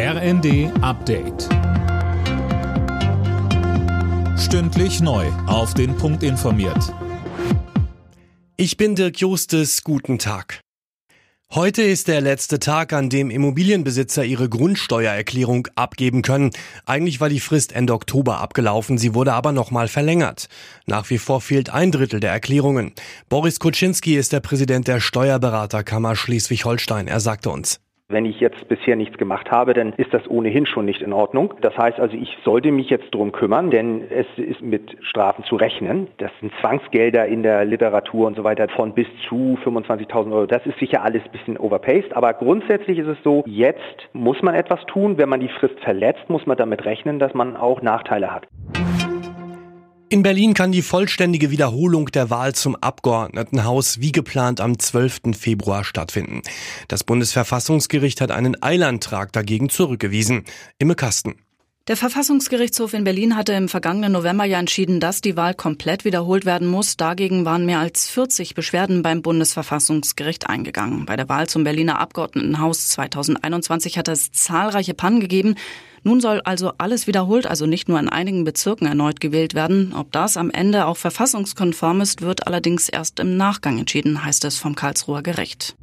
RND Update. Stündlich neu. Auf den Punkt informiert. Ich bin Dirk Justes. Guten Tag. Heute ist der letzte Tag, an dem Immobilienbesitzer ihre Grundsteuererklärung abgeben können. Eigentlich war die Frist Ende Oktober abgelaufen, sie wurde aber nochmal verlängert. Nach wie vor fehlt ein Drittel der Erklärungen. Boris Kuczynski ist der Präsident der Steuerberaterkammer Schleswig-Holstein. Er sagte uns. Wenn ich jetzt bisher nichts gemacht habe, dann ist das ohnehin schon nicht in Ordnung. Das heißt also, ich sollte mich jetzt drum kümmern, denn es ist mit Strafen zu rechnen. Das sind Zwangsgelder in der Literatur und so weiter von bis zu 25.000 Euro. Das ist sicher alles ein bisschen overpaced, aber grundsätzlich ist es so, jetzt muss man etwas tun. Wenn man die Frist verletzt, muss man damit rechnen, dass man auch Nachteile hat. In Berlin kann die vollständige Wiederholung der Wahl zum Abgeordnetenhaus wie geplant am 12. Februar stattfinden. Das Bundesverfassungsgericht hat einen Eilantrag dagegen zurückgewiesen. Imme Kasten. Der Verfassungsgerichtshof in Berlin hatte im vergangenen November ja entschieden, dass die Wahl komplett wiederholt werden muss. Dagegen waren mehr als 40 Beschwerden beim Bundesverfassungsgericht eingegangen. Bei der Wahl zum Berliner Abgeordnetenhaus 2021 hat es zahlreiche Pannen gegeben. Nun soll also alles wiederholt, also nicht nur in einigen Bezirken erneut gewählt werden. Ob das am Ende auch verfassungskonform ist, wird allerdings erst im Nachgang entschieden, heißt es vom Karlsruher Gericht.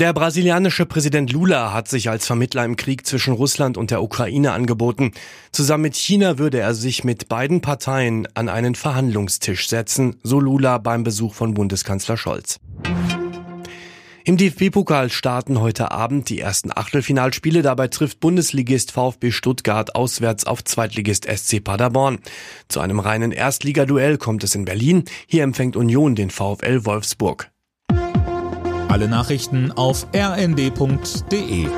Der brasilianische Präsident Lula hat sich als Vermittler im Krieg zwischen Russland und der Ukraine angeboten. Zusammen mit China würde er sich mit beiden Parteien an einen Verhandlungstisch setzen, so Lula beim Besuch von Bundeskanzler Scholz. Im DFB-Pokal starten heute Abend die ersten Achtelfinalspiele. Dabei trifft Bundesligist VfB Stuttgart auswärts auf Zweitligist SC Paderborn. Zu einem reinen Erstligaduell kommt es in Berlin. Hier empfängt Union den VfL Wolfsburg. Alle Nachrichten auf rnd.de